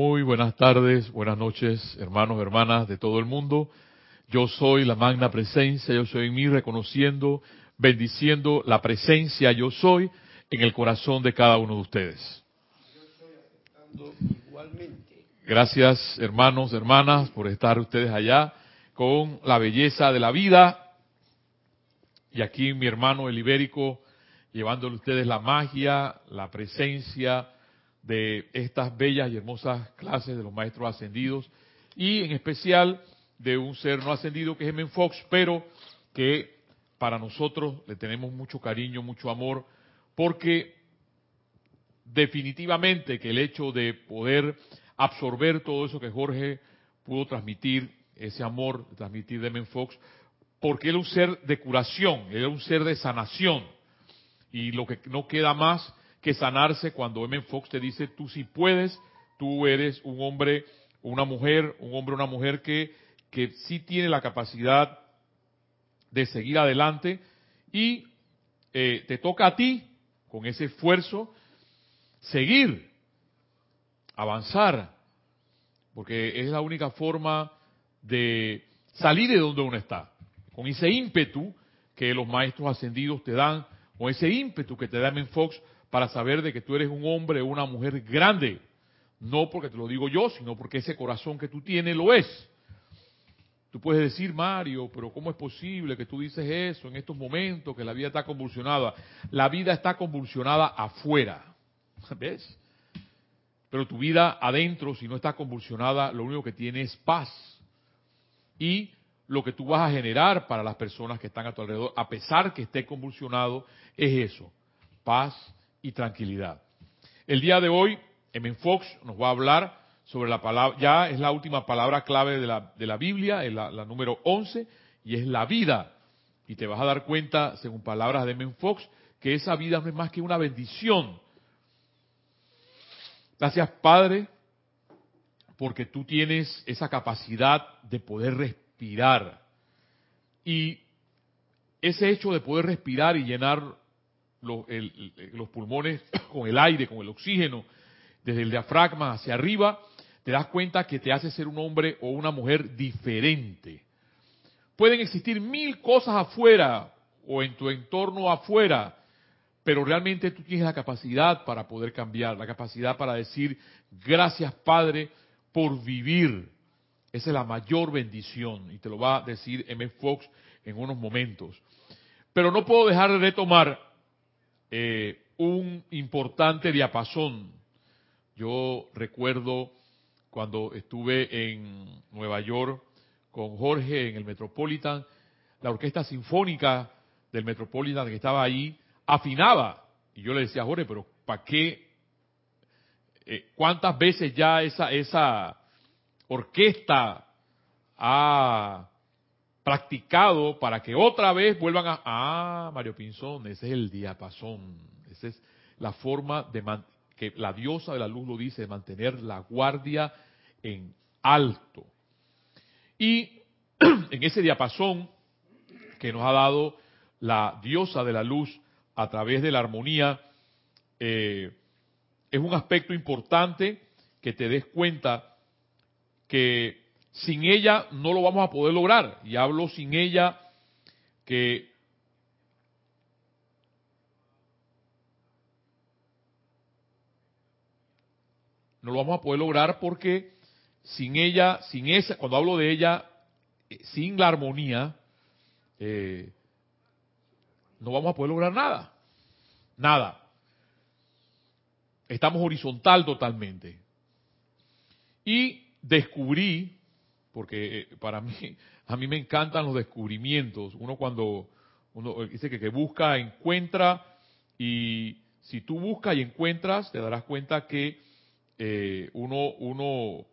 Muy buenas tardes, buenas noches, hermanos, hermanas de todo el mundo. Yo soy la magna presencia, yo soy en mí reconociendo, bendiciendo la presencia yo soy en el corazón de cada uno de ustedes. Gracias, hermanos, hermanas, por estar ustedes allá con la belleza de la vida. Y aquí mi hermano el ibérico llevándole ustedes la magia, la presencia de estas bellas y hermosas clases de los maestros ascendidos y en especial de un ser no ascendido que es Emen Fox, pero que para nosotros le tenemos mucho cariño, mucho amor, porque definitivamente que el hecho de poder absorber todo eso que Jorge pudo transmitir, ese amor, transmitir de Emen Fox, porque él es un ser de curación, es un ser de sanación, y lo que no queda más que sanarse cuando M. Fox te dice, tú sí puedes, tú eres un hombre, una mujer, un hombre, una mujer que, que sí tiene la capacidad de seguir adelante y eh, te toca a ti, con ese esfuerzo, seguir, avanzar, porque es la única forma de salir de donde uno está, con ese ímpetu que los maestros ascendidos te dan, con ese ímpetu que te da M. Fox para saber de que tú eres un hombre o una mujer grande. No porque te lo digo yo, sino porque ese corazón que tú tienes lo es. Tú puedes decir, Mario, pero ¿cómo es posible que tú dices eso en estos momentos, que la vida está convulsionada? La vida está convulsionada afuera. ¿Ves? Pero tu vida adentro, si no está convulsionada, lo único que tiene es paz. Y lo que tú vas a generar para las personas que están a tu alrededor, a pesar que esté convulsionado, es eso, paz y tranquilidad. El día de hoy, M. Fox nos va a hablar sobre la palabra, ya es la última palabra clave de la, de la Biblia, es la, número 11, y es la vida. Y te vas a dar cuenta, según palabras de M. Fox, que esa vida no es más que una bendición. Gracias, Padre, porque tú tienes esa capacidad de poder respirar. Y ese hecho de poder respirar y llenar los, pulmones con el aire, con el oxígeno, desde el diafragma hacia arriba, te das cuenta que te hace ser un hombre o una mujer diferente. Pueden existir mil cosas afuera o en tu entorno afuera, pero realmente tú tienes la capacidad para poder cambiar, la capacidad para decir, gracias Padre por vivir. Esa es la mayor bendición y te lo va a decir M. Fox en unos momentos. Pero no puedo dejar de retomar eh, un importante diapasón. Yo recuerdo cuando estuve en Nueva York con Jorge en el Metropolitan, la orquesta sinfónica del Metropolitan que estaba ahí afinaba. Y yo le decía a Jorge, pero ¿para qué? Eh, ¿Cuántas veces ya esa, esa orquesta ha practicado para que otra vez vuelvan a... Ah, Mario Pinzón, ese es el diapasón, esa es la forma de que la diosa de la luz lo dice, de mantener la guardia en alto. Y en ese diapasón que nos ha dado la diosa de la luz a través de la armonía, eh, es un aspecto importante que te des cuenta que sin ella no lo vamos a poder lograr. Y hablo sin ella que no lo vamos a poder lograr porque sin ella, sin esa, cuando hablo de ella, eh, sin la armonía, eh, no vamos a poder lograr nada. Nada. Estamos horizontal totalmente. Y descubrí porque eh, para mí, a mí me encantan los descubrimientos. Uno cuando uno dice que, que busca, encuentra, y si tú buscas y encuentras, te darás cuenta que eh, uno, uno,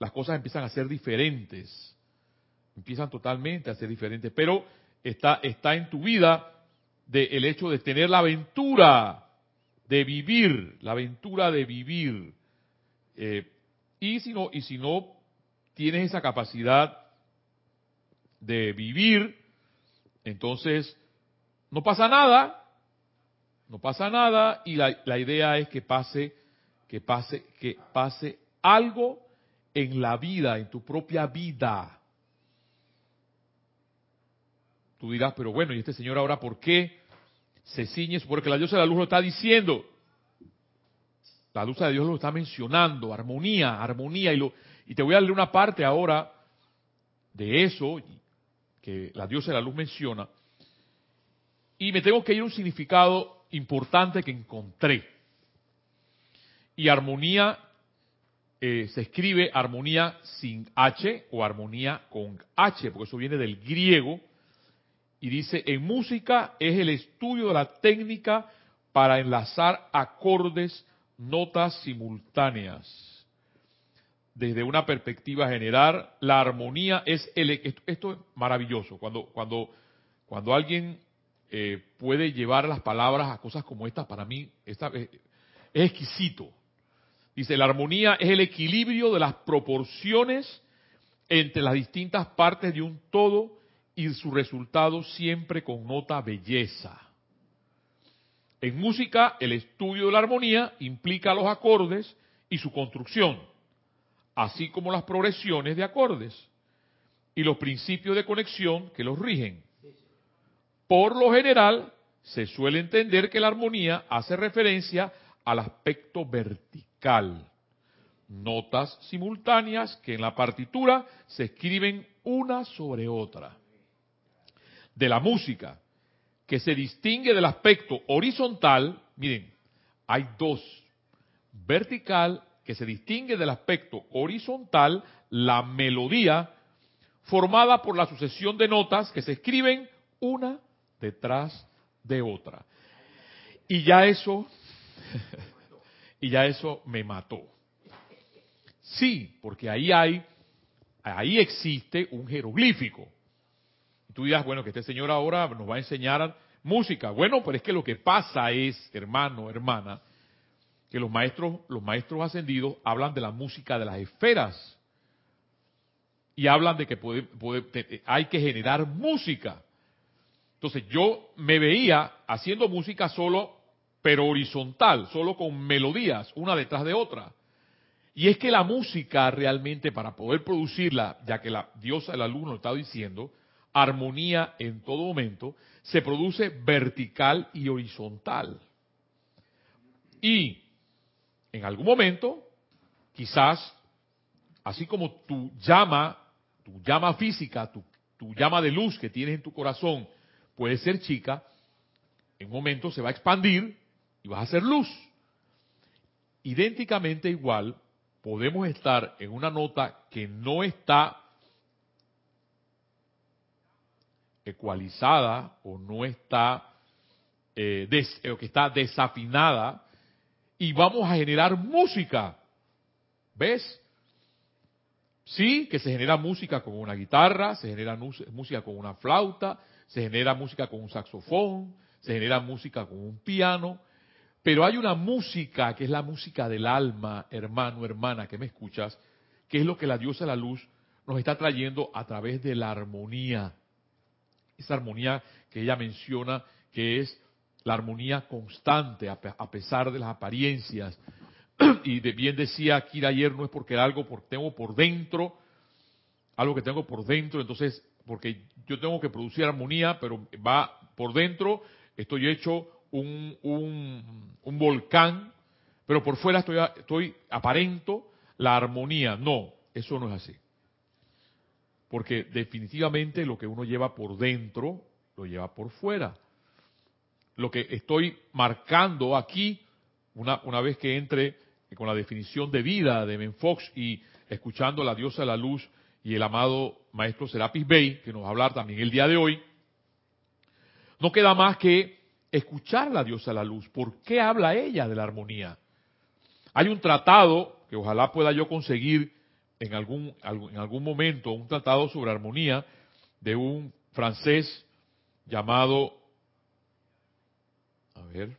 las cosas empiezan a ser diferentes, empiezan totalmente a ser diferentes, pero está, está en tu vida el hecho de tener la aventura de vivir, la aventura de vivir. Eh, y si no, y si no tienes esa capacidad de vivir, entonces no pasa nada, no pasa nada y la, idea es que pase, que pase, que pase algo en la vida, en tu propia vida. Tú dirás, pero bueno, ¿y este señor ahora por qué se ciñe? Porque la diosa de la luz lo está diciendo. La luz de Dios lo está mencionando, armonía, armonía. Y, lo, y te voy a leer una parte ahora de eso que la diosa de la luz menciona. Y me tengo que ir a un significado importante que encontré. Y armonía eh, se escribe armonía sin H o armonía con H, porque eso viene del griego. Y dice, en música es el estudio de la técnica para enlazar acordes, notas simultáneas. Desde una perspectiva general, la armonía es el... Esto, es maravilloso. Cuando, cuando, cuando alguien eh, puede llevar las palabras a cosas como estas, para mí esta, es exquisito. Dice, la armonía es el equilibrio de las proporciones entre las distintas partes de un todo y su resultado siempre connota belleza. En música, el estudio de la armonía implica los acordes y su construcción, así como las progresiones de acordes y los principios de conexión que los rigen. Por lo general, se suele entender que la armonía hace referencia al aspecto vertical. Notas simultáneas que en la partitura se escriben una sobre otra. De la música, que se distingue del aspecto horizontal, miren, hay dos. Vertical, que se distingue del aspecto horizontal, la melodía, formada por la sucesión de notas que se escriben una detrás de otra. Y ya eso, y ya eso me mató. Sí, porque ahí hay, ahí existe un jeroglífico. tú dirás, bueno, que este señor ahora nos va a enseñar música. Bueno, pero es que lo que pasa es, hermano, hermana, que los maestros, los maestros ascendidos hablan de la música de las esferas. Y hablan de que puede, hay que generar música. Entonces yo me veía haciendo música solo, pero horizontal, solo con melodías, una detrás de otra. Y es que la música realmente, para poder producirla, ya que la diosa del alumno está diciendo, armonía en todo momento, se produce vertical y horizontal. Y en algún momento, quizás, así como tu llama, tu llama física, tu, llama de luz que tienes en tu corazón, puede ser chica, en un momento se va a expandir y vas a hacer luz. Idénticamente igual, podemos estar en una nota que no está ecualizada o no está eh, o que está desafinada y vamos a generar música. ¿Ves? Sí, que se genera música con una guitarra, se genera música con una flauta, se genera música con un saxofón, se genera música con un piano, pero hay una música que es la música del alma, hermano, hermana, que me escuchas, que es lo que la diosa la luz nos está trayendo a través de la armonía. Esa armonía que ella menciona, que es la armonía constante a pesar de las apariencias. Y de bien decía Kira ayer, no es porque algo por, tengo por dentro, algo que tengo por dentro, entonces porque yo tengo que producir armonía, pero va por dentro, estoy hecho un, un, volcán, pero por fuera estoy, estoy aparento la armonía. No, eso no es así. Porque definitivamente lo que uno lleva por dentro, lo lleva por fuera. Lo que estoy marcando aquí, una, vez que entre con la definición de vida de Menfox y escuchando la diosa de la luz, y el amado maestro Serapis Bey, que nos va a hablar también el día de hoy, no queda más que escuchar la diosa de la luz. ¿Por qué habla ella de la armonía? Hay un tratado que ojalá pueda yo conseguir en algún, en algún momento, un tratado sobre armonía de un francés llamado, a ver,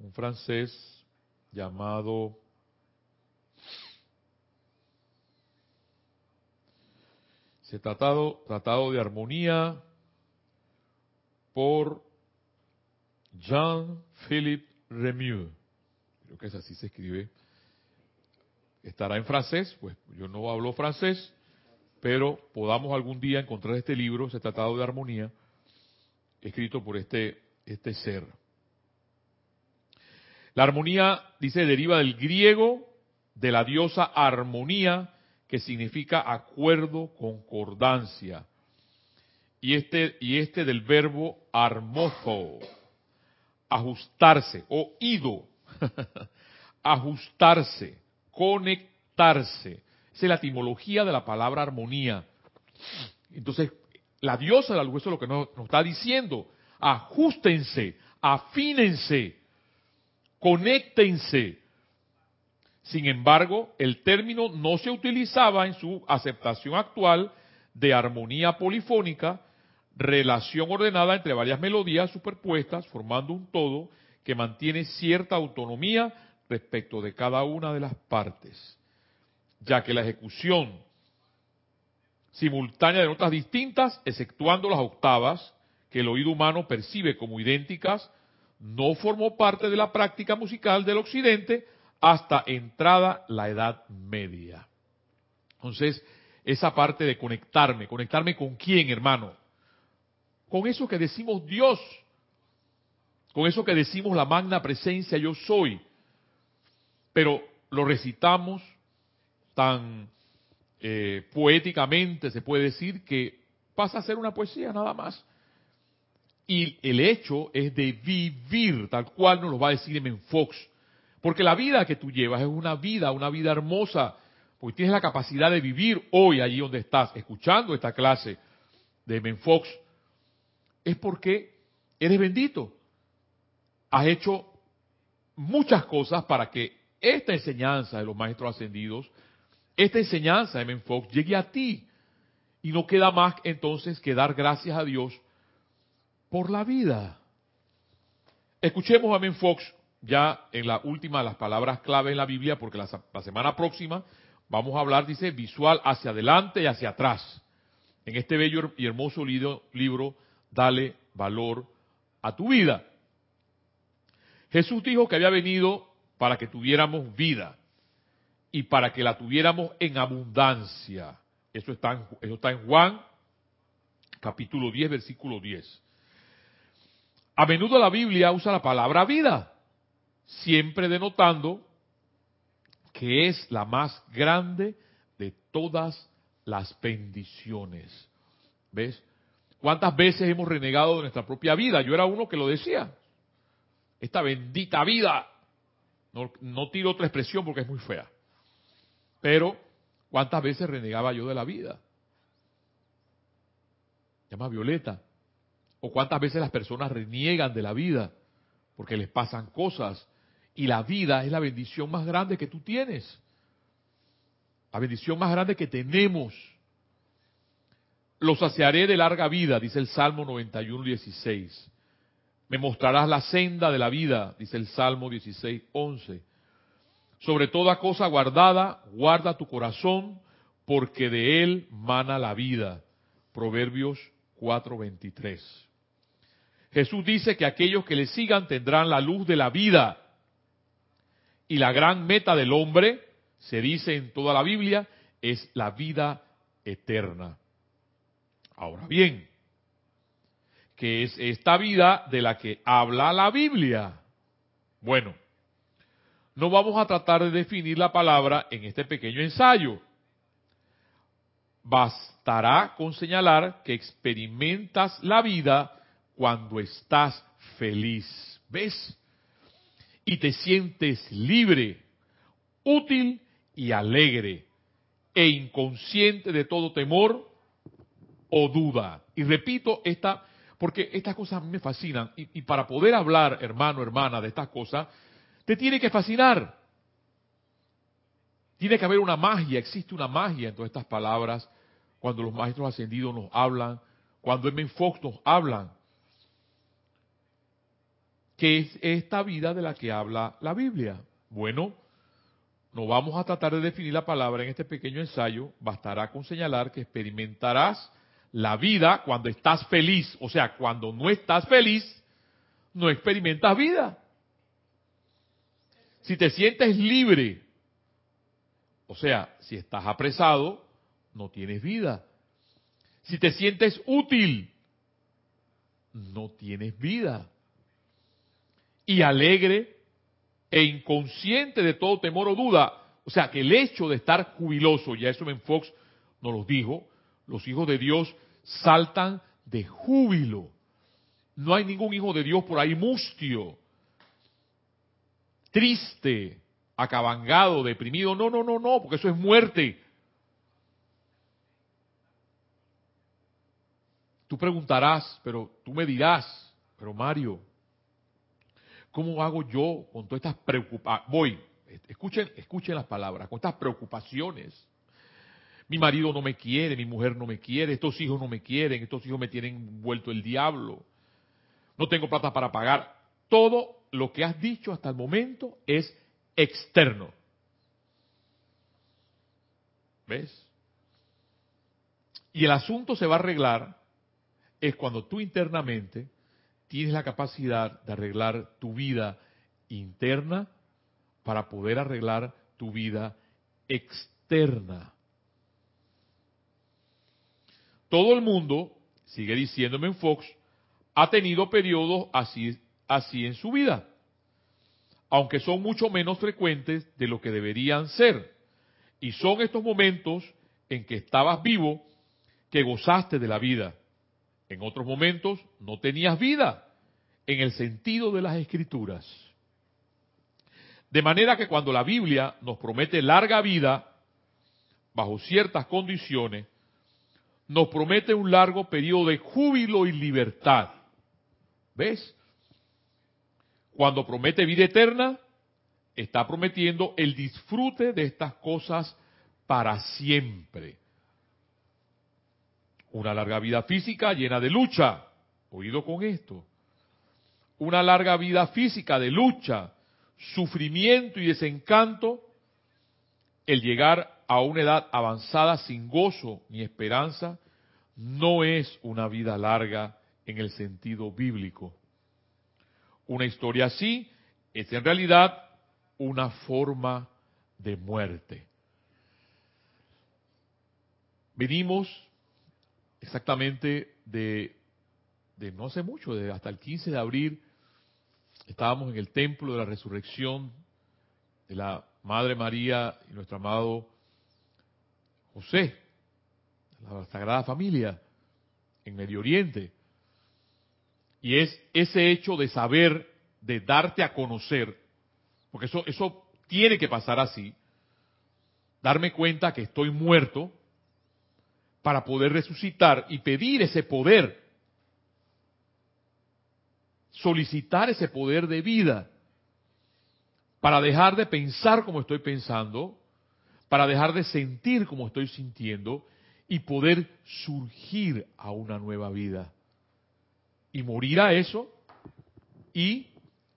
un francés llamado Se tratado, tratado de armonía por Jean-Philippe Remieux. Creo que es así se escribe. Estará en francés, pues yo no hablo francés, pero podamos algún día encontrar este libro, ese Tratado de Armonía, escrito por este, este ser. La armonía, dice, deriva del griego de la diosa armonía, que significa acuerdo, concordancia. Y este, y este del verbo armozo, ajustarse, o ido, ajustarse, conectarse. Esa es la etimología de la palabra armonía. Entonces, la diosa de la luz, eso es lo que nos, nos está diciendo. Ajustense, afínense, conéctense. Sin embargo, el término no se utilizaba en su aceptación actual de armonía polifónica, relación ordenada entre varias melodías superpuestas, formando un todo que mantiene cierta autonomía respecto de cada una de las partes, ya que la ejecución simultánea de notas distintas, exceptuando las octavas, que el oído humano percibe como idénticas, no formó parte de la práctica musical del occidente hasta entrada la Edad Media. Entonces, esa parte de conectarme, conectarme con quién, hermano? Con eso que decimos Dios, con eso que decimos la magna presencia yo soy, pero lo recitamos tan eh, poéticamente, se puede decir, que pasa a ser una poesía nada más. Y el hecho es de vivir, tal cual nos lo va a decir M. Fox. Porque la vida que tú llevas es una vida, una vida hermosa, porque tienes la capacidad de vivir hoy allí donde estás, escuchando esta clase de M. Fox, es porque eres bendito. Has hecho muchas cosas para que esta enseñanza de los maestros ascendidos, esta enseñanza Men Fox llegue a ti. Y no queda más entonces que dar gracias a Dios por la vida. Escuchemos a Men Fox ya en la última de las palabras clave en la Biblia, porque la, semana próxima vamos a hablar, dice, visual hacia adelante y hacia atrás. En este bello y hermoso libro dale valor a tu vida. Jesús dijo que había venido para que tuviéramos vida y para que la tuviéramos en abundancia. Eso está en, Juan capítulo 10, versículo 10. A menudo la Biblia usa la palabra vida, siempre denotando que es la más grande de todas las bendiciones. ¿Ves? ¿Cuántas veces hemos renegado de nuestra propia vida? Yo era uno que lo decía. Esta bendita vida. No, tiro otra expresión porque es muy fea. Pero, ¿cuántas veces renegaba yo de la vida? Llama Violeta. O cuántas veces las personas reniegan de la vida porque les pasan cosas. Y la vida es la bendición más grande que tú tienes. La bendición más grande que tenemos. Los saciaré de larga vida, dice el Salmo 91, 16. Me mostrarás la senda de la vida, dice el Salmo 16, 11. Sobre toda cosa guardada, guarda tu corazón, porque de él mana la vida. Proverbios 4, 23. Jesús dice que aquellos que le sigan tendrán la luz de la vida. Y la gran meta del hombre, se dice en toda la Biblia, es la vida eterna. Ahora bien, ¿qué es esta vida de la que habla la Biblia? Bueno, no vamos a tratar de definir la palabra en este pequeño ensayo. Bastará con señalar que experimentas la vida cuando estás feliz. ¿Ves? Y te sientes libre, útil y alegre, e inconsciente de todo temor o duda. Y repito esta, porque estas cosas me fascinan. Y, para poder hablar, hermano, hermana, de estas cosas, te tiene que fascinar. Tiene que haber una magia, existe una magia en todas estas palabras, cuando los maestros ascendidos nos hablan, cuando M. Fox nos hablan. ¿Qué es esta vida de la que habla la Biblia? Bueno, no vamos a tratar de definir la palabra en este pequeño ensayo, bastará con señalar que experimentarás la vida cuando estás feliz. O sea, cuando no estás feliz, no experimentas vida. Si te sientes libre, o sea, si estás apresado, no tienes vida. Si te sientes útil, no tienes vida. Y alegre e inconsciente de todo temor o duda. O sea, que el hecho de estar jubiloso, ya eso Ben Fox nos lo dijo, los hijos de Dios saltan de júbilo. No hay ningún hijo de Dios por ahí mustio, triste, acabangado, deprimido. No, no, no, no, porque eso es muerte. Tú preguntarás, pero tú me dirás, pero Mario, ¿cómo hago yo con todas estas preocupaciones? Voy, escuchen, escuchen las palabras, con estas preocupaciones. Mi marido no me quiere, mi mujer no me quiere, estos hijos no me quieren, estos hijos me tienen vuelto el diablo. No tengo plata para pagar. Todo lo que has dicho hasta el momento es externo. ¿Ves? Y el asunto se va a arreglar es cuando tú internamente tienes la capacidad de arreglar tu vida interna para poder arreglar tu vida externa. Todo el mundo, sigue diciéndome en Fox, ha tenido periodos así, así en su vida, aunque son mucho menos frecuentes de lo que deberían ser. Y son estos momentos en que estabas vivo que gozaste de la vida. En otros momentos no tenías vida en el sentido de las escrituras. De manera que cuando la Biblia nos promete larga vida, bajo ciertas condiciones, nos promete un largo periodo de júbilo y libertad. ¿Ves? Cuando promete vida eterna, está prometiendo el disfrute de estas cosas para siempre. Una larga vida física llena de lucha. Oído con esto. Una larga vida física de lucha, sufrimiento y desencanto. El llegar a una edad avanzada sin gozo ni esperanza no es una vida larga en el sentido bíblico. Una historia así es en realidad una forma de muerte. Venimos exactamente de, no hace mucho, de hasta el 15 de abril, estábamos en el templo de la resurrección de la Madre María y nuestro amado José, la Sagrada Familia, en Medio Oriente. Y es ese hecho de saber, de darte a conocer, porque eso, eso tiene que pasar así, darme cuenta que estoy muerto para poder resucitar y pedir ese poder, solicitar ese poder de vida, para dejar de pensar como estoy pensando, para dejar de sentir como estoy sintiendo y poder surgir a una nueva vida. Y morir a eso y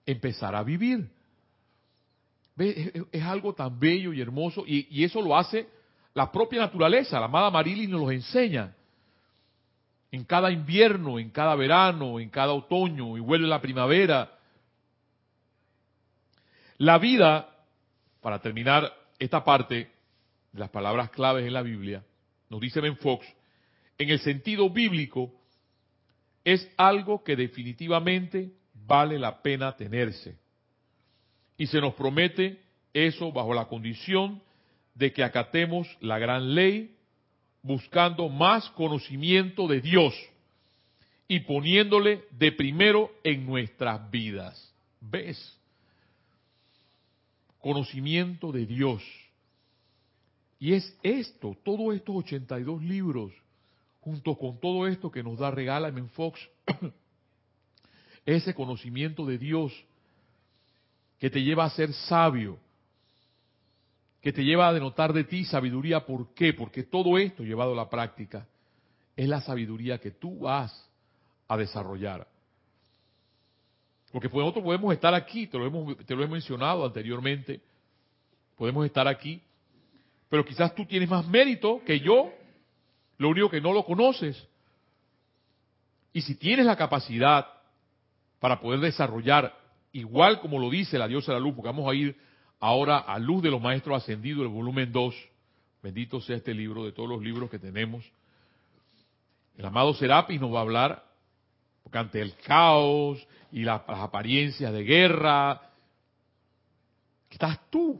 empezar a vivir. Es, algo tan bello y hermoso y, eso lo hace la propia naturaleza. La amada Marilyn nos lo enseña. En cada invierno, en cada verano, en cada otoño y vuelve la primavera. La vida, para terminar esta parte, de las palabras claves en la Biblia, nos dice Ben Fox, en el sentido bíblico, es algo que definitivamente vale la pena tenerse. Y se nos promete eso bajo la condición de que acatemos la gran ley, buscando más conocimiento de Dios y poniéndole de primero en nuestras vidas. ¿Ves? Conocimiento de Dios y es esto, todos estos 82 libros, junto con todo esto que nos da regala en Fox, ese conocimiento de Dios que te lleva a ser sabio, que te lleva a denotar de ti sabiduría. ¿Por qué? Porque todo esto llevado a la práctica es la sabiduría que tú vas a desarrollar. Porque nosotros podemos estar aquí, te lo, hemos, te lo he mencionado anteriormente, podemos estar aquí pero quizás tú tienes más mérito que yo, lo único que no lo conoces. Y si tienes la capacidad para poder desarrollar, igual como lo dice la diosa de la luz, porque vamos a ir ahora a luz de los maestros ascendidos, el volumen 2, bendito sea este libro de todos los libros que tenemos. El amado Serapis nos va a hablar, porque ante el caos y las apariencias de guerra, estás tú.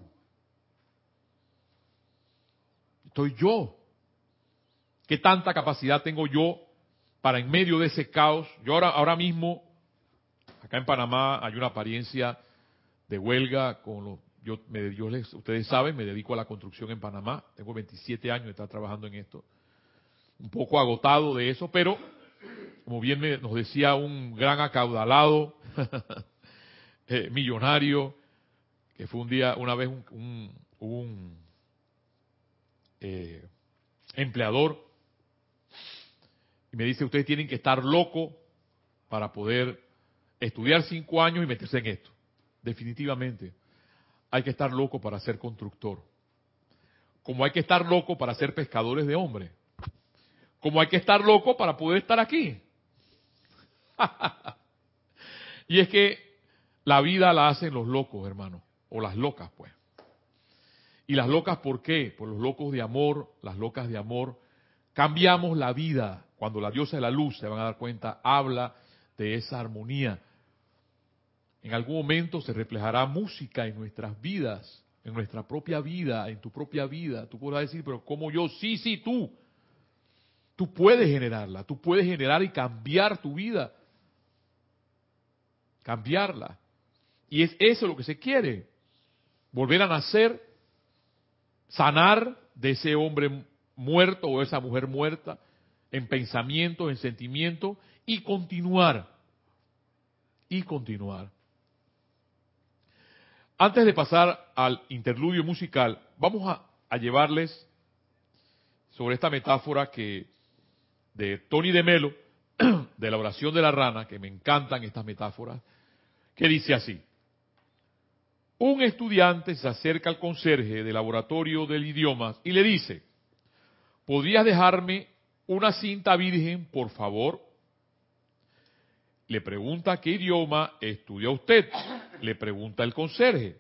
Estoy yo. ¿Qué tanta capacidad tengo yo para en medio de ese caos? Yo ahora, ahora mismo, acá en Panamá hay una apariencia de huelga con los yo, ustedes saben, me dedico a la construcción en Panamá. Tengo 27 años de estar trabajando en esto. Un poco agotado de eso, pero como bien nos decía un gran acaudalado eh, millonario, que fue un día, una vez un, un, eh, empleador, y me dice, ustedes tienen que estar locos para poder estudiar cinco años y meterse en esto. Definitivamente hay que estar loco para ser constructor. Como hay que estar loco para ser pescadores de hombres. Como hay que estar loco para poder estar aquí. y es que la vida la hacen los locos, hermano. O las locas, pues. ¿Y las locas por qué? Por los locos de amor, las locas de amor. Cambiamos la vida. Cuando la diosa de la luz, se van a dar cuenta, habla de esa armonía. En algún momento se reflejará música en nuestras vidas, en nuestra propia vida, en tu propia vida. Tú podrás decir, pero ¿cómo yo? Sí, sí, tú. Tú puedes generarla, tú puedes generar y cambiar tu vida. Cambiarla. Y es eso lo que se quiere. Volver a nacer, sanar de ese hombre muerto o esa mujer muerta en pensamiento, en sentimiento y continuar. Y continuar. Antes de pasar al interludio musical, vamos a, llevarles sobre esta metáfora que de Tony de Melo, de la oración de la rana, que me encantan estas metáforas, que dice así. Un estudiante se acerca al conserje del laboratorio del idioma y le dice, ¿podrías dejarme una cinta virgen, por favor? Le pregunta qué idioma estudia usted. Le pregunta el conserje.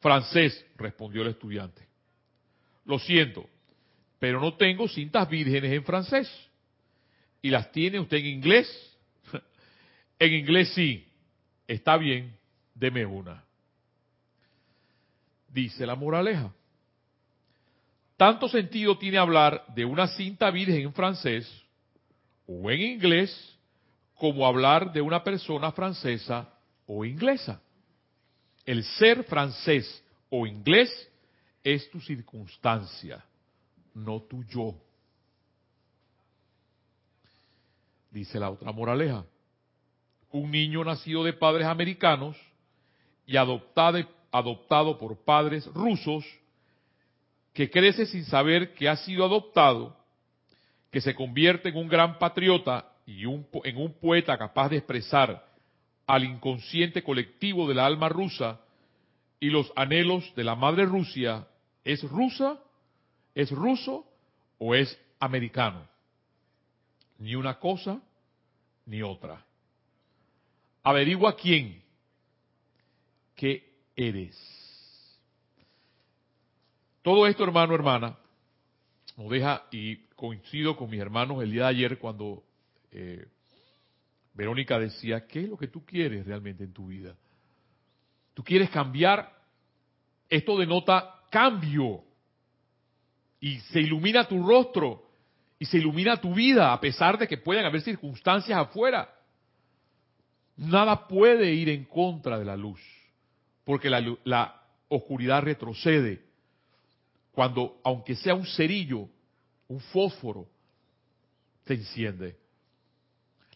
Francés, respondió el estudiante. Lo siento, pero no tengo cintas vírgenes en francés. ¿Y las tiene usted en inglés? en inglés sí. Está bien, deme una. Dice la moraleja. Tanto sentido tiene hablar de una cinta virgen en francés o en inglés como hablar de una persona francesa o inglesa. El ser francés o inglés es tu circunstancia, no tu yo. Dice la otra moraleja. Un niño nacido de padres americanos y adoptado, adoptado por padres rusos, que crece sin saber que ha sido adoptado, que se convierte en un gran patriota y en un poeta capaz de expresar al inconsciente colectivo de la alma rusa y los anhelos de la madre Rusia, ¿es rusa? ¿Es ruso? ¿O es americano? Ni una cosa ni otra. Averigua quién, qué eres. Todo esto, hermano, hermana, nos deja, y coincido con mis hermanos el día de ayer cuando eh, Verónica decía, ¿qué es lo que tú quieres realmente en tu vida? ¿Tú quieres cambiar? Esto denota cambio. Y se ilumina tu rostro y se ilumina tu vida a pesar de que puedan haber circunstancias afuera. Nada puede ir en contra de la luz, porque la, la oscuridad retrocede. Cuando, aunque sea un cerillo, un fósforo, se enciende.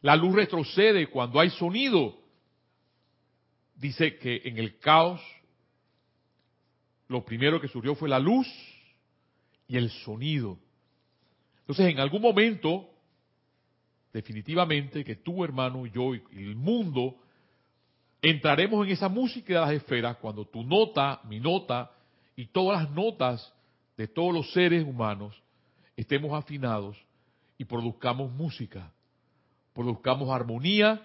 La luz retrocede cuando hay sonido. Dice que en el caos lo primero que surgió fue la luz y el sonido. Entonces, en algún momento, definitivamente, que tú, hermano, yo y el mundo entraremos en esa música de las esferas cuando tu nota, mi nota y todas las notas de todos los seres humanos estemos afinados y produzcamos música produzcamos armonía,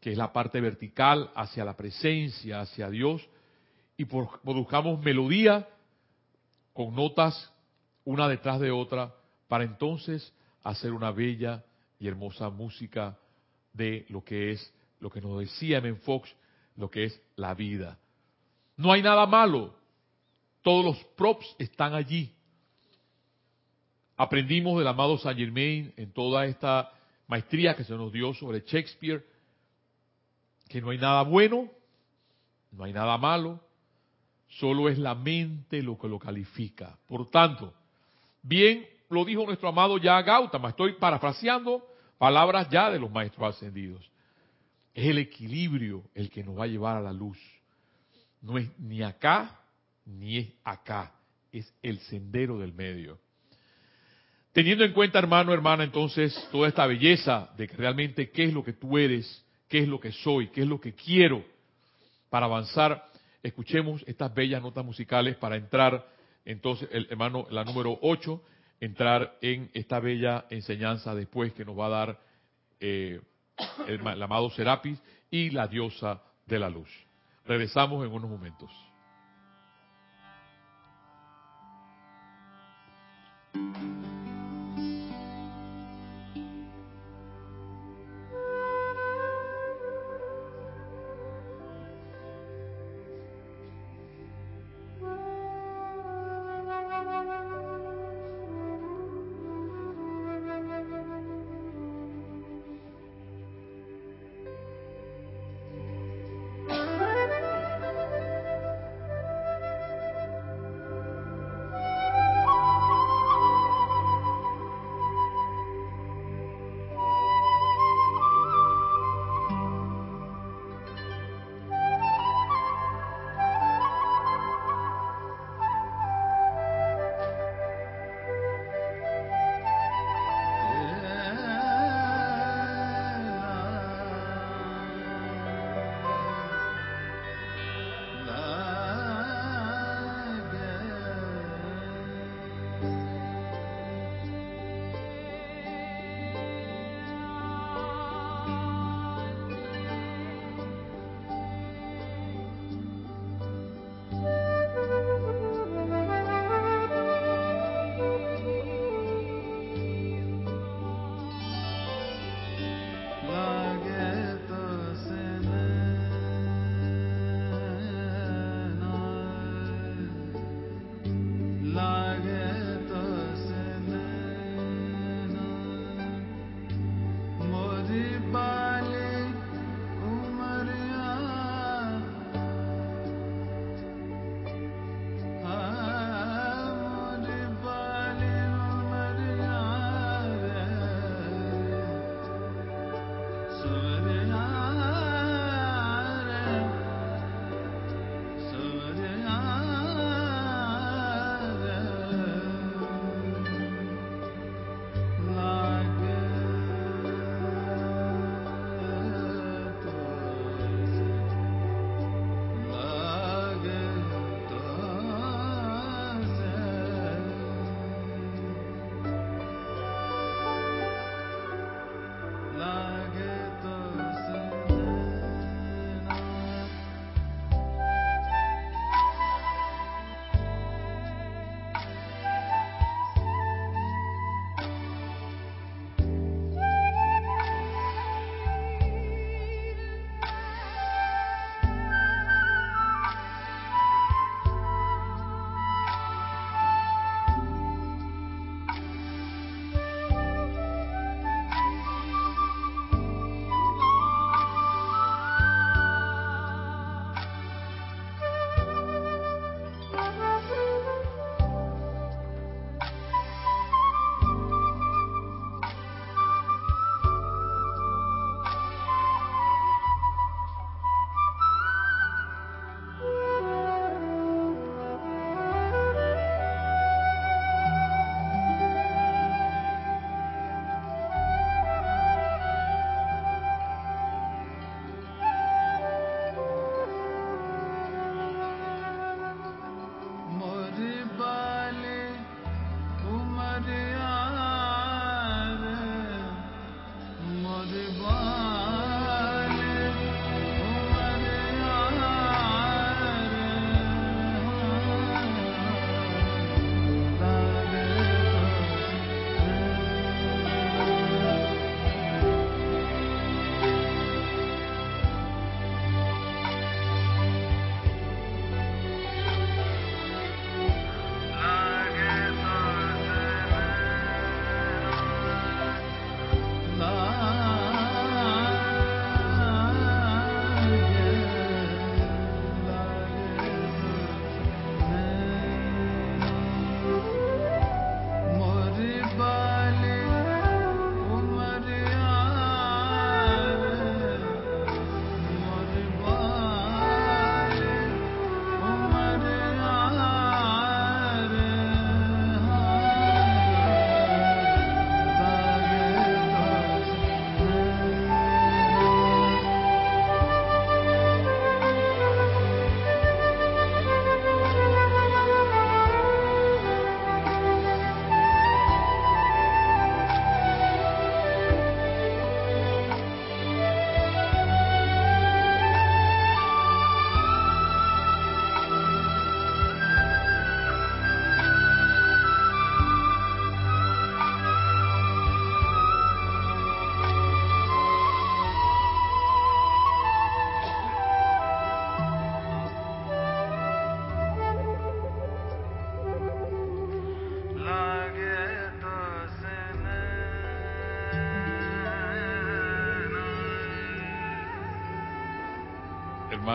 que es la parte vertical hacia la presencia, hacia Dios, y produzcamos melodía con notas una detrás de otra para entonces hacer una bella y hermosa música de lo que es, lo que nos decía M. Fox, lo que es la vida. No hay nada malo, todos los props están allí. Aprendimos del amado Saint Germain en toda esta maestría que se nos dio sobre Shakespeare, que no hay nada bueno, no hay nada malo, solo es la mente lo que lo califica. Por tanto, bien lo dijo nuestro amado ya Gautama, estoy parafraseando palabras ya de los maestros ascendidos. Es el equilibrio el que nos va a llevar a la luz. No es ni acá ni es acá, es el sendero del medio. Teniendo en cuenta, hermano, hermana, entonces, toda esta belleza de que realmente qué es lo que tú eres, qué es lo que soy, qué es lo que quiero para avanzar, escuchemos estas bellas notas musicales para entrar, entonces, hermano, la número 8, entrar en esta bella enseñanza después que nos va a dar eh, el, el amado Serapis y la diosa de la luz. Regresamos en unos momentos.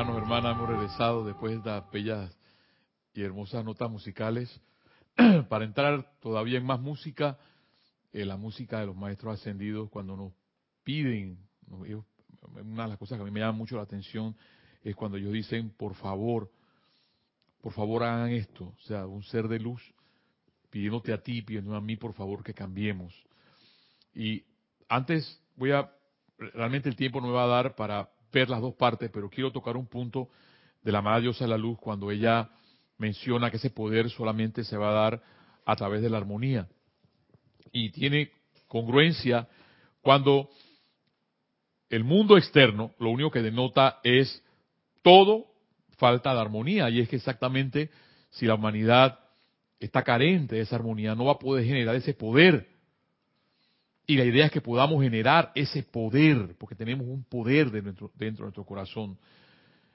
Hermanos, hermanas, hemos regresado después de estas bellas y hermosas notas musicales para entrar todavía en más música, eh, la música de los maestros ascendidos cuando nos piden, una de las cosas que a mí me llama mucho la atención es cuando ellos dicen, por favor, por favor hagan esto, o sea, un ser de luz pidiéndote a ti, pidiéndome a mí, por favor, que cambiemos. Y antes voy a, realmente el tiempo no me va a dar para ver las dos partes, pero quiero tocar un punto de la amada diosa de la luz cuando ella menciona que ese poder solamente se va a dar a través de la armonía. Y tiene congruencia cuando el mundo externo lo único que denota es todo falta de armonía. Y es que exactamente si la humanidad está carente de esa armonía, no va a poder generar ese poder. Y la idea es que podamos generar ese poder, porque tenemos un poder dentro, dentro de nuestro corazón.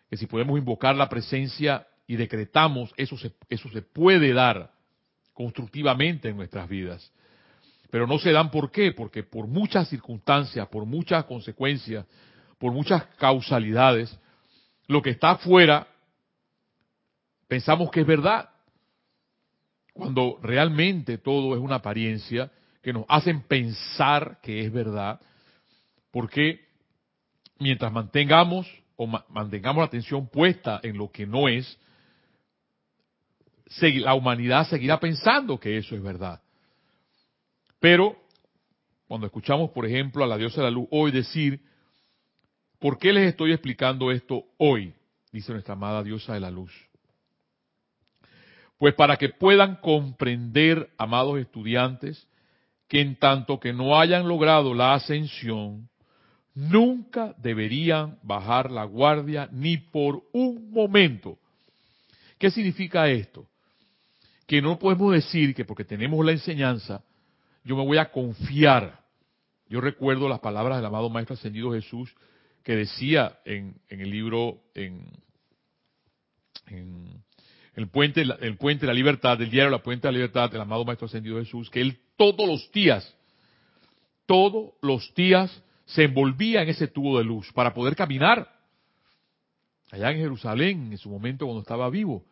Que si podemos invocar la presencia y decretamos, eso se, eso se puede dar constructivamente en nuestras vidas. Pero no se dan por qué, porque por muchas circunstancias, por muchas consecuencias, por muchas causalidades, lo que está afuera pensamos que es verdad, cuando realmente todo es una apariencia que nos hacen pensar que es verdad, porque mientras mantengamos o mantengamos la atención puesta en lo que no es, la humanidad seguirá pensando que eso es verdad. Pero cuando escuchamos, por ejemplo, a la diosa de la luz hoy decir, ¿por qué les estoy explicando esto hoy? Dice nuestra amada diosa de la luz. Pues para que puedan comprender, amados estudiantes, que en tanto que no hayan logrado la ascensión, nunca deberían bajar la guardia ni por un momento. ¿Qué significa esto? que no podemos decir que porque tenemos la enseñanza, yo me voy a confiar. Yo recuerdo las palabras del amado Maestro Ascendido Jesús que decía en, el libro, en, el, puente, el Puente de la Libertad, del diario La Puente de la Libertad del amado Maestro Ascendido Jesús, que él todos los días, todos los días se envolvía en ese tubo de luz para poder caminar allá en Jerusalén en su momento cuando estaba vivo.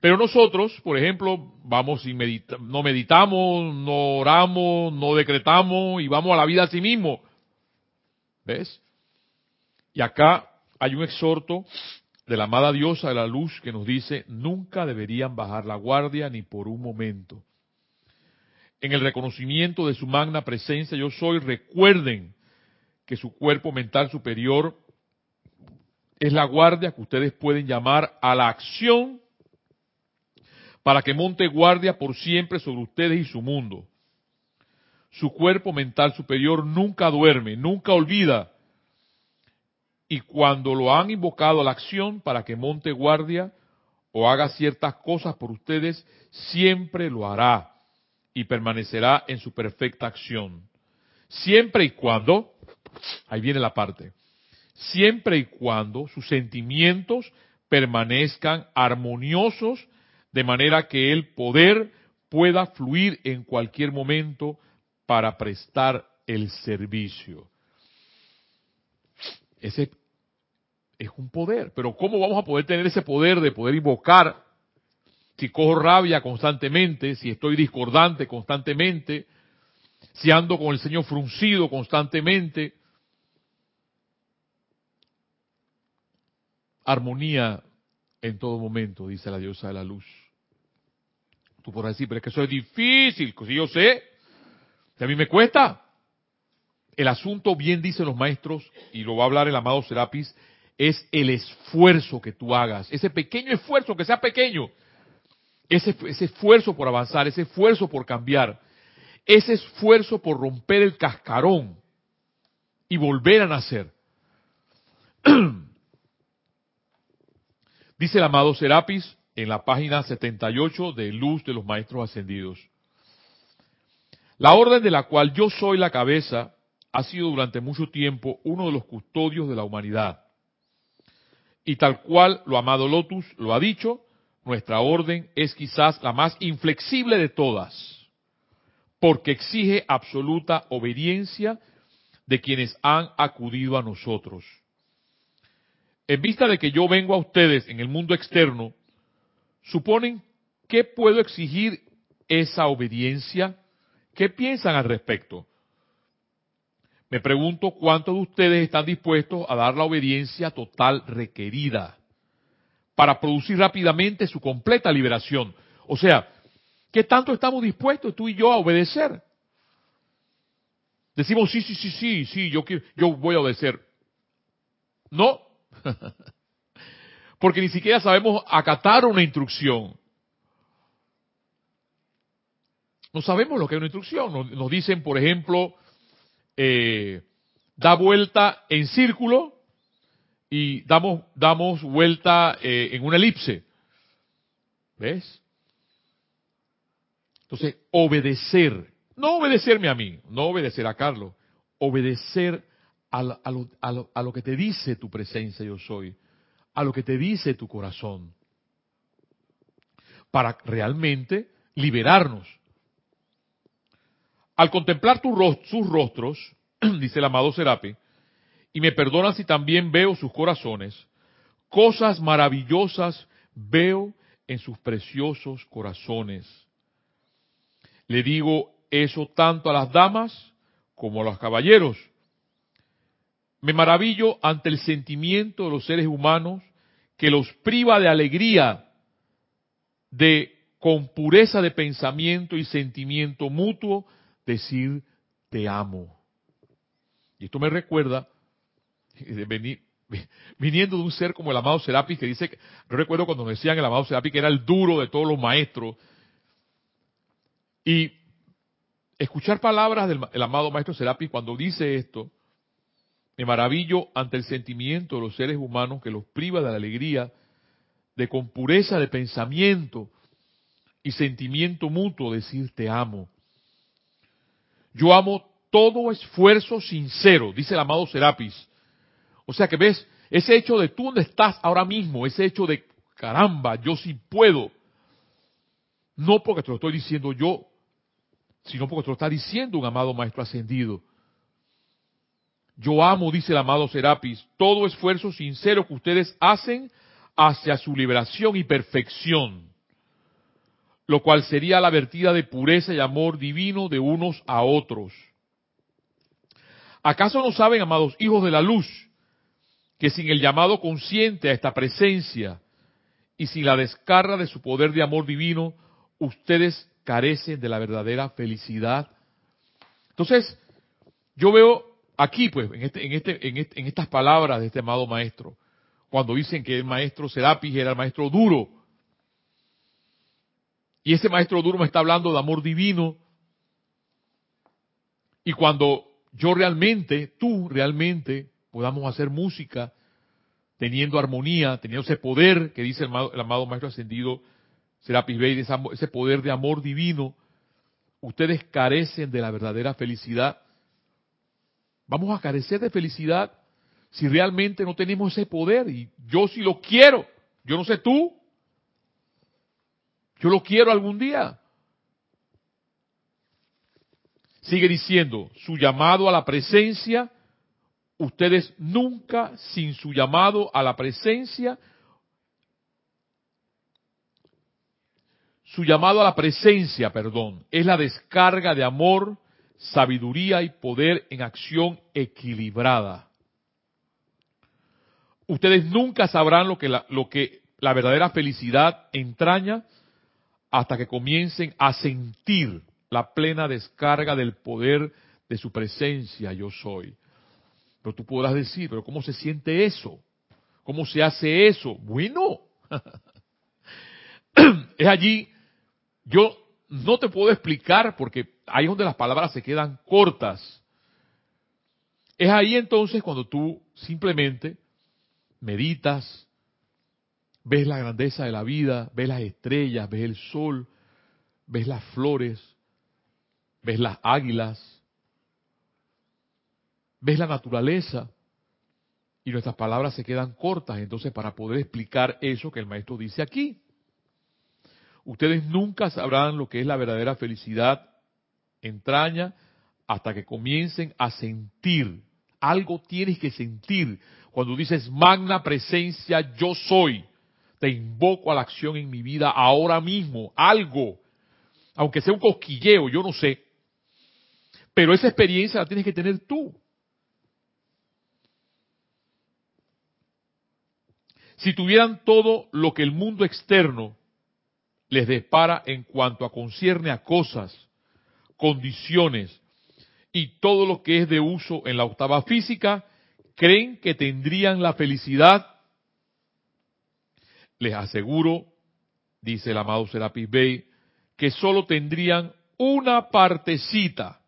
Pero nosotros, por ejemplo, vamos y no meditamos, no oramos, no decretamos y vamos a la vida a sí mismo. ¿Ves? Y acá hay un exhorto de la amada diosa de la luz que nos dice, nunca deberían bajar la guardia ni por un momento. En el reconocimiento de su magna presencia yo soy, recuerden que su cuerpo mental superior es la guardia que ustedes pueden llamar a la acción para que monte guardia por siempre sobre ustedes y su mundo. Su cuerpo mental superior nunca duerme, nunca olvida. Y cuando lo han invocado a la acción para que monte guardia o haga ciertas cosas por ustedes, siempre lo hará y permanecerá en su perfecta acción. Siempre y cuando, ahí viene la parte, siempre y cuando sus sentimientos permanezcan armoniosos de manera que el poder pueda fluir en cualquier momento para prestar el servicio. Ese es un poder, pero ¿cómo vamos a poder tener ese poder de poder invocar si cojo rabia constantemente, si estoy discordante constantemente, si ando con el Señor fruncido constantemente? Armonía en todo momento, dice la diosa de la luz. Tú podrás decir, pero es que eso es difícil, si yo sé, que a mí me cuesta. El asunto, bien dicen los maestros, y lo va a hablar el amado Serapis, es el esfuerzo que tú hagas, ese pequeño esfuerzo, que sea pequeño, ese, esfuerzo por avanzar, ese esfuerzo por cambiar, ese esfuerzo por romper el cascarón y volver a nacer. Dice el amado Serapis en la página 78 de Luz de los Maestros Ascendidos. La orden de la cual yo soy la cabeza ha sido durante mucho tiempo uno de los custodios de la humanidad. Y tal cual lo amado Lotus lo ha dicho, nuestra orden es quizás la más inflexible de todas, porque exige absoluta obediencia de quienes han acudido a nosotros. en vista de que yo vengo a ustedes en el mundo externo, suponen que puedo exigir esa obediencia. ¿Qué piensan al respecto? Me pregunto cuántos de ustedes están dispuestos a dar la obediencia total requerida para producir rápidamente su completa liberación. O sea, ¿qué tanto estamos dispuestos tú y yo a obedecer? Decimos, sí, sí, sí, sí, sí, yo, quiero, yo voy a obedecer. No, porque ni siquiera sabemos acatar una instrucción. No sabemos lo que es una instrucción. Nos, dicen, por ejemplo, eh, da vuelta en círculo y damos, damos vuelta eh, en una elipse. ¿Ves? Entonces, obedecer. No obedecerme a mí, no obedecer a Carlos. Obedecer a, lo, a lo que te dice tu presencia yo soy. A lo que te dice tu corazón. Para realmente liberarnos. Al contemplar tu sus rostros, dice el amado Serapi, y me perdonan si también veo sus corazones, cosas maravillosas veo en sus preciosos corazones. Le digo eso tanto a las damas como a los caballeros. Me maravillo ante el sentimiento de los seres humanos que los priva de alegría, de con pureza de pensamiento y sentimiento mutuo, decir te amo. Y esto me recuerda, viniendo de un ser como el amado Serapis, que dice, no recuerdo cuando me decían el amado Serapis que era el duro de todos los maestros, y escuchar palabras del amado maestro Serapis cuando dice esto, me maravillo ante el sentimiento de los seres humanos que los priva de la alegría de con pureza de pensamiento y sentimiento mutuo decir te amo. Yo amo todo esfuerzo sincero, dice el amado Serapis. O sea que ves, ese hecho de tú donde estás ahora mismo, ese hecho de caramba, yo sí puedo. No porque te lo estoy diciendo yo, sino porque te lo está diciendo un amado maestro ascendido. Yo amo, dice el amado Serapis, todo esfuerzo sincero que ustedes hacen hacia su liberación y perfección lo cual sería la vertida de pureza y amor divino de unos a otros. ¿Acaso no saben, amados hijos de la luz, que sin el llamado consciente a esta presencia y sin la descarga de su poder de amor divino, ustedes carecen de la verdadera felicidad? Entonces, yo veo aquí, pues, en, este, en, este, en, este, en estas palabras de este amado maestro, cuando dicen que el maestro Serapis era el maestro duro, y ese maestro duro me está hablando de amor divino. Y cuando yo realmente, tú realmente, podamos hacer música, teniendo armonía, teniendo ese poder que dice el amado, maestro ascendido Serapis Bey, ese poder de amor divino, ustedes carecen de la verdadera felicidad. Vamos a carecer de felicidad si realmente no tenemos ese poder. Y yo sí lo quiero. Yo no sé tú. Yo lo quiero algún día. Sigue diciendo, su llamado a la presencia, ustedes nunca sin su llamado a la presencia, su llamado a la presencia, perdón, es la descarga de amor, sabiduría y poder en acción equilibrada. Ustedes nunca sabrán lo que la, lo que la verdadera felicidad entraña hasta que comiencen a sentir la plena descarga del poder de su presencia yo soy. Pero tú podrás decir, pero ¿cómo se siente eso? ¿Cómo se hace eso? Bueno, es allí, yo no te puedo explicar porque ahí es donde las palabras se quedan cortas. Es ahí entonces cuando tú simplemente meditas, ves la grandeza de la vida, ves las estrellas, ves el sol, ves las flores, ves las águilas, ves la naturaleza y nuestras palabras se quedan cortas entonces para poder explicar eso que el maestro dice aquí. Ustedes nunca sabrán lo que es la verdadera felicidad entraña hasta que comiencen a sentir. Algo tienes que sentir. cuando dices magna presencia yo soy, te invoco a la acción en mi vida ahora mismo, algo, aunque sea un cosquilleo, yo no sé, pero esa experiencia la tienes que tener tú. Si tuvieran todo lo que el mundo externo les depara en cuanto a concierne a cosas, condiciones y todo lo que es de uso en la octava física, creen que tendrían la felicidad. Les aseguro, dice el amado Serapis Bey, que solo tendrían una partecita.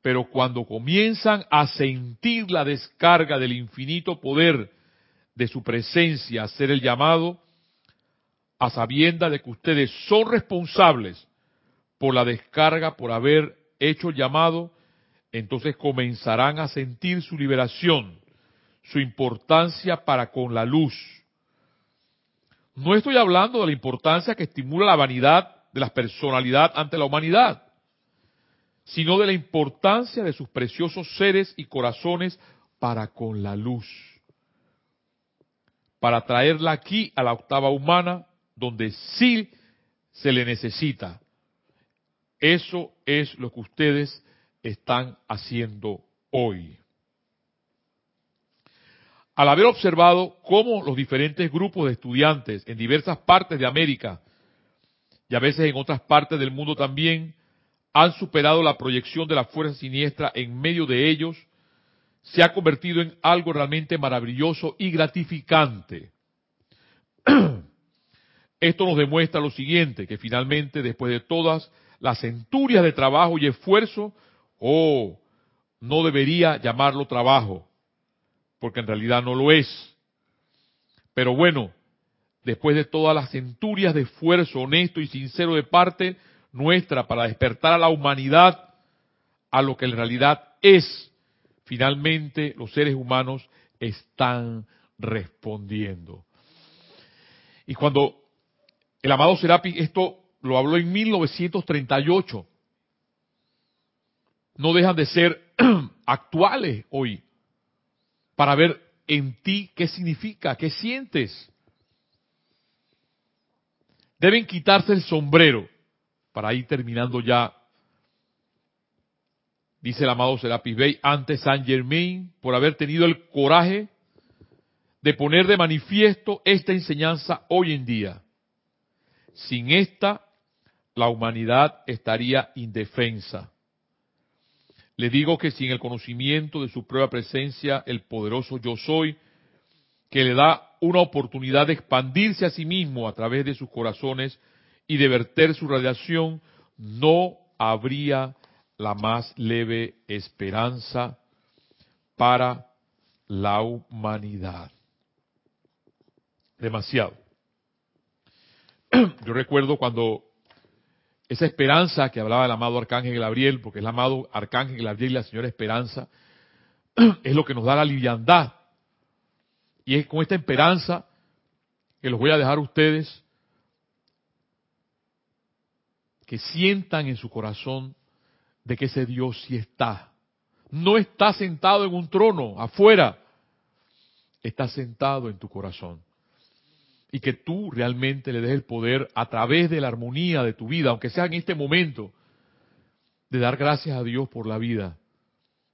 Pero cuando comienzan a sentir la descarga del infinito poder de su presencia, hacer el llamado, a sabienda de que ustedes son responsables por la descarga, por haber hecho el llamado, entonces comenzarán a sentir su liberación, su importancia para con la luz. No estoy hablando de la importancia que estimula la vanidad de la personalidad ante la humanidad, sino de la importancia de sus preciosos seres y corazones para con la luz para traerla aquí a la octava humana, donde sí se le necesita. Eso es lo que ustedes están haciendo hoy. Al haber observado cómo los diferentes grupos de estudiantes en diversas partes de América y a veces en otras partes del mundo también han superado la proyección de la fuerza siniestra en medio de ellos, se ha convertido en algo realmente maravilloso y gratificante. Esto nos demuestra lo siguiente, que finalmente después de todas las centurias de trabajo y esfuerzo, oh, no debería llamarlo trabajo, porque en realidad no lo es. Pero bueno, después de todas las centurias de esfuerzo honesto y sincero de parte nuestra para despertar a la humanidad a lo que en realidad es, finalmente los seres humanos están respondiendo. Y cuando el amado Serapi esto lo habló en 1938, no dejan de ser actuales hoy para ver en ti qué significa, qué sientes. Deben quitarse el sombrero para ir terminando ya dice el amado Serapis Bey, ante Saint Germain por haber tenido el coraje de poner de manifiesto esta enseñanza hoy en día. Sin esta, la humanidad estaría indefensa. Le digo que sin el conocimiento de su prueba presencia, el poderoso yo soy, que le da una oportunidad de expandirse a sí mismo a través de sus corazones y de verter su radiación, no habría la más leve esperanza para la humanidad. Demasiado. Yo recuerdo cuando esa esperanza que hablaba el amado Arcángel Gabriel, porque es el amado Arcángel Gabriel y la señora Esperanza, es lo que nos da la liviandad. Y es con esta esperanza que los voy a dejar a ustedes que sientan en su corazón de que ese Dios sí está. No está sentado en un trono afuera, está sentado en tu corazón. Y que tú realmente le des el poder a través de la armonía de tu vida, aunque sea en este momento, de dar gracias a Dios por la vida,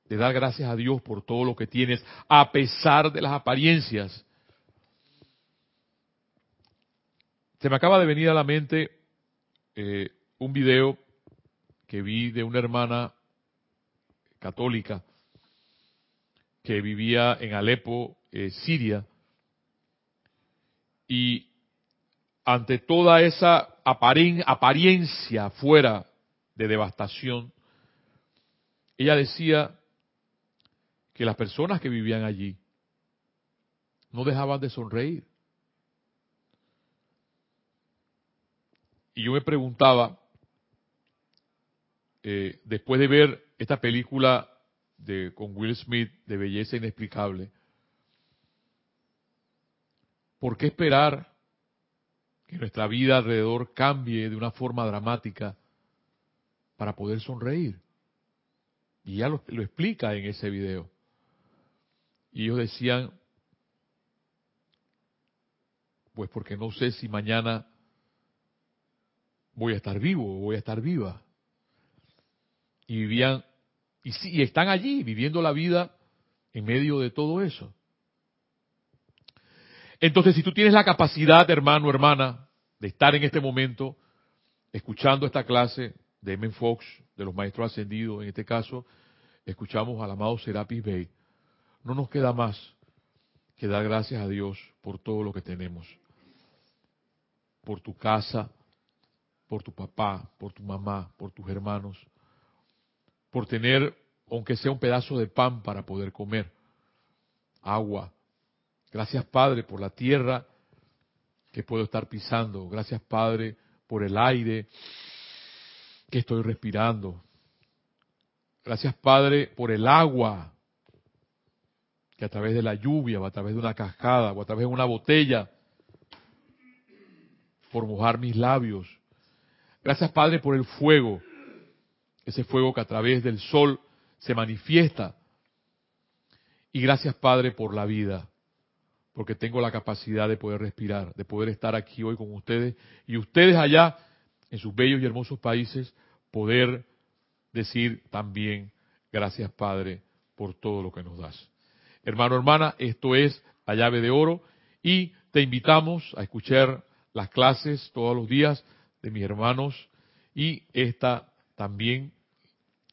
de dar gracias a Dios por todo lo que tienes, a pesar de las apariencias. Se me acaba de venir a la mente eh, un video que vi de una hermana católica que vivía en Alepo, eh, Siria, y ante toda esa apariencia fuera de devastación, ella decía que las personas que vivían allí no dejaban de sonreír. Y yo me preguntaba, eh, después de ver esta película de, con Will Smith de belleza inexplicable, ¿por qué esperar que nuestra vida alrededor cambie de una forma dramática para poder sonreír? Y ya lo, explica en ese video. Y ellos decían, pues porque no sé si mañana voy a estar vivo o voy a estar viva. Y vivían, y sí, y están allí viviendo la vida en medio de todo eso. Entonces, si tú tienes la capacidad, hermano, hermana, de estar en este momento escuchando esta clase de M. Fox, de los maestros ascendidos, en este caso, escuchamos al amado Serapis Bey, no nos queda más que dar gracias a Dios por todo lo que tenemos. Por tu casa, por tu papá, por tu mamá, por tus hermanos, por tener, aunque sea un pedazo de pan para poder comer, agua. Gracias Padre por la tierra que puedo estar pisando. Gracias Padre por el aire que estoy respirando. Gracias Padre por el agua que a través de la lluvia o a través de una cascada o a través de una botella por mojar mis labios. Gracias Padre por el fuego, ese fuego que a través del sol se manifiesta. Y gracias Padre por la vida, porque tengo la capacidad de poder respirar, de poder estar aquí hoy con ustedes y ustedes allá en sus bellos y hermosos países poder decir también gracias Padre por todo lo que nos das. Hermano, hermana, esto es la llave de oro y te invitamos a escuchar las clases todos los días de mis hermanos y esta también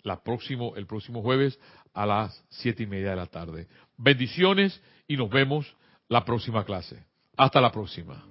la próximo, el próximo jueves a las siete y media de la tarde. Bendiciones y nos vemos la próxima clase. Hasta la próxima.